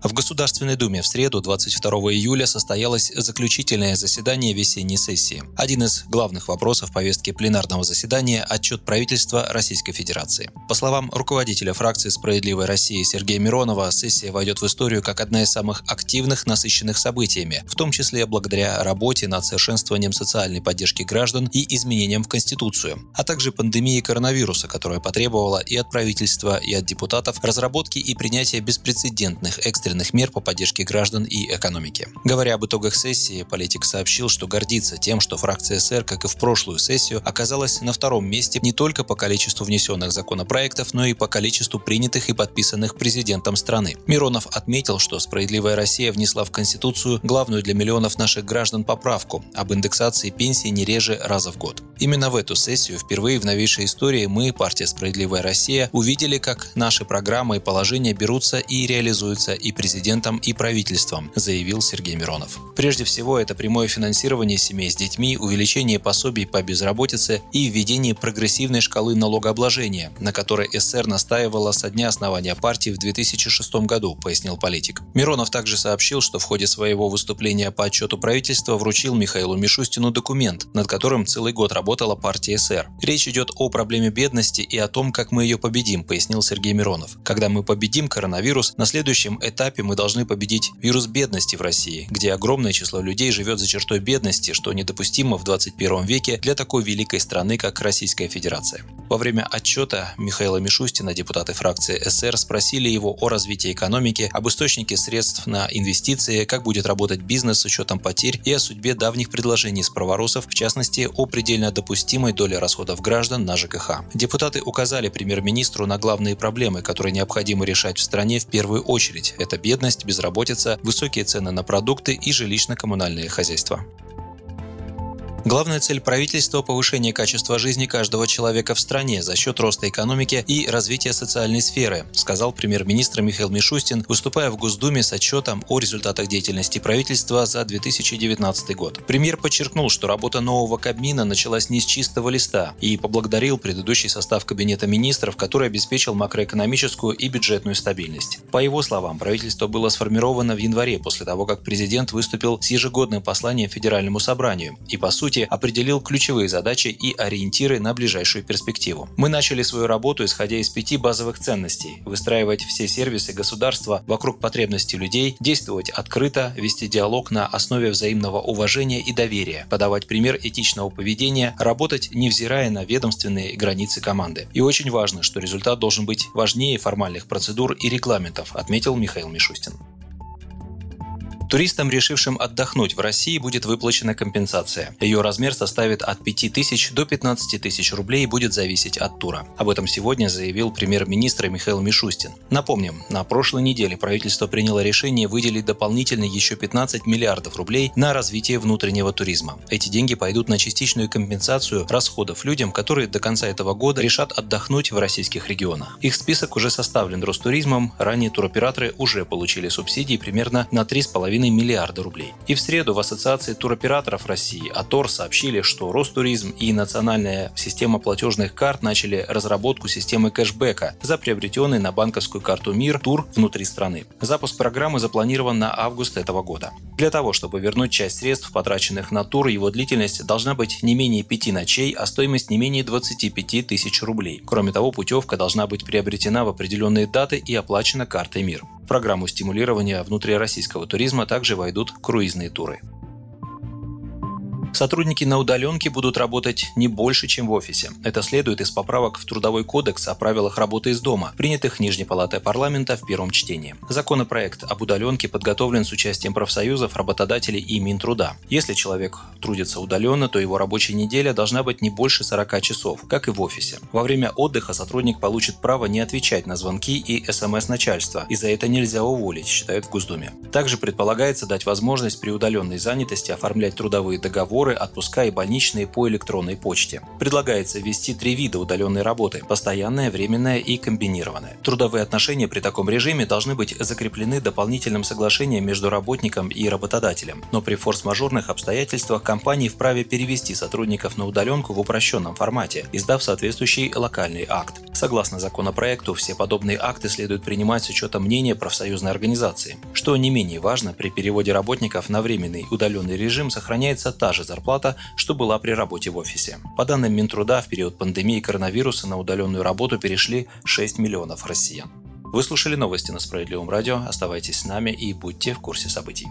В Государственной Думе в среду 22 июля состоялось заключительное заседание весенней сессии. Один из главных вопросов повестки пленарного заседания – отчет правительства Российской Федерации. По словам руководителя фракции «Справедливой России» Сергея Миронова, сессия войдет в историю как одна из самых активных, насыщенных событиями, в том числе благодаря работе над совершенствованием социальной поддержки граждан и изменениям в Конституцию, а также пандемии коронавируса, которая потребовала и от правительства, и от депутатов разработки и принятия беспрецедентных экстренных экстренных мер по поддержке граждан и экономики. Говоря об итогах сессии, политик сообщил, что гордится тем, что фракция СР, как и в прошлую сессию, оказалась на втором месте не только по количеству внесенных законопроектов, но и по количеству принятых и подписанных президентом страны. Миронов отметил, что «Справедливая Россия» внесла в Конституцию главную для миллионов наших граждан поправку об индексации пенсии не реже раза в год. Именно в эту сессию впервые в новейшей истории мы, партия «Справедливая Россия», увидели, как наши программы и положения берутся и реализуются и президентом и правительством, заявил Сергей Миронов. Прежде всего, это прямое финансирование семей с детьми, увеличение пособий по безработице и введение прогрессивной шкалы налогообложения, на которой СССР настаивала со дня основания партии в 2006 году, пояснил политик. Миронов также сообщил, что в ходе своего выступления по отчету правительства вручил Михаилу Мишустину документ, над которым целый год работала партия СССР. Речь идет о проблеме бедности и о том, как мы ее победим, пояснил Сергей Миронов. Когда мы победим коронавирус, на следующем этапе этапе мы должны победить вирус бедности в России, где огромное число людей живет за чертой бедности, что недопустимо в 21 веке для такой великой страны, как Российская Федерация. Во время отчета Михаила Мишустина депутаты фракции СР спросили его о развитии экономики, об источнике средств на инвестиции, как будет работать бизнес с учетом потерь и о судьбе давних предложений справоросов, в частности, о предельно допустимой доле расходов граждан на ЖКХ. Депутаты указали премьер-министру на главные проблемы, которые необходимо решать в стране в первую очередь. Это бедность, безработица, высокие цены на продукты и жилищно-коммунальные хозяйства. Главная цель правительства – повышение качества жизни каждого человека в стране за счет роста экономики и развития социальной сферы, сказал премьер-министр Михаил Мишустин, выступая в Госдуме с отчетом о результатах деятельности правительства за 2019 год. Премьер подчеркнул, что работа нового Кабмина началась не с чистого листа и поблагодарил предыдущий состав Кабинета министров, который обеспечил макроэкономическую и бюджетную стабильность. По его словам, правительство было сформировано в январе после того, как президент выступил с ежегодным посланием Федеральному собранию и, по сути, сути, определил ключевые задачи и ориентиры на ближайшую перспективу. Мы начали свою работу, исходя из пяти базовых ценностей – выстраивать все сервисы государства вокруг потребностей людей, действовать открыто, вести диалог на основе взаимного уважения и доверия, подавать пример этичного поведения, работать, невзирая на ведомственные границы команды. И очень важно, что результат должен быть важнее формальных процедур и регламентов, отметил Михаил Мишустин. Туристам, решившим отдохнуть в России, будет выплачена компенсация. Ее размер составит от 5 тысяч до 15 тысяч рублей и будет зависеть от тура. Об этом сегодня заявил премьер-министр Михаил Мишустин. Напомним, на прошлой неделе правительство приняло решение выделить дополнительно еще 15 миллиардов рублей на развитие внутреннего туризма. Эти деньги пойдут на частичную компенсацию расходов людям, которые до конца этого года решат отдохнуть в российских регионах. Их список уже составлен Ростуризмом, ранее туроператоры уже получили субсидии примерно на 3,5 2,5 миллиарда рублей. И в среду в Ассоциации туроператоров России АТОР сообщили, что Ростуризм и Национальная система платежных карт начали разработку системы кэшбэка за приобретенный на банковскую карту МИР тур внутри страны. Запуск программы запланирован на август этого года. Для того, чтобы вернуть часть средств, потраченных на тур, его длительность должна быть не менее пяти ночей, а стоимость не менее 25 тысяч рублей. Кроме того, путевка должна быть приобретена в определенные даты и оплачена картой МИР. В программу стимулирования внутрироссийского туризма также войдут круизные туры. Сотрудники на удаленке будут работать не больше, чем в офисе. Это следует из поправок в Трудовой кодекс о правилах работы из дома, принятых Нижней палатой парламента в первом чтении. Законопроект об удаленке подготовлен с участием профсоюзов, работодателей и Минтруда. Если человек трудится удаленно, то его рабочая неделя должна быть не больше 40 часов, как и в офисе. Во время отдыха сотрудник получит право не отвечать на звонки и смс начальства, и за это нельзя уволить, считают в Госдуме. Также предполагается дать возможность при удаленной занятости оформлять трудовые договоры договоры, отпуска и больничные по электронной почте. Предлагается ввести три вида удаленной работы – постоянная, временная и комбинированная. Трудовые отношения при таком режиме должны быть закреплены дополнительным соглашением между работником и работодателем, но при форс-мажорных обстоятельствах компании вправе перевести сотрудников на удаленку в упрощенном формате, издав соответствующий локальный акт. Согласно законопроекту, все подобные акты следует принимать с учетом мнения профсоюзной организации. Что не менее важно, при переводе работников на временный удаленный режим сохраняется та же зарплата, что была при работе в офисе. По данным Минтруда, в период пандемии коронавируса на удаленную работу перешли 6 миллионов россиян. Вы слушали новости на Справедливом радио. Оставайтесь с нами и будьте в курсе событий.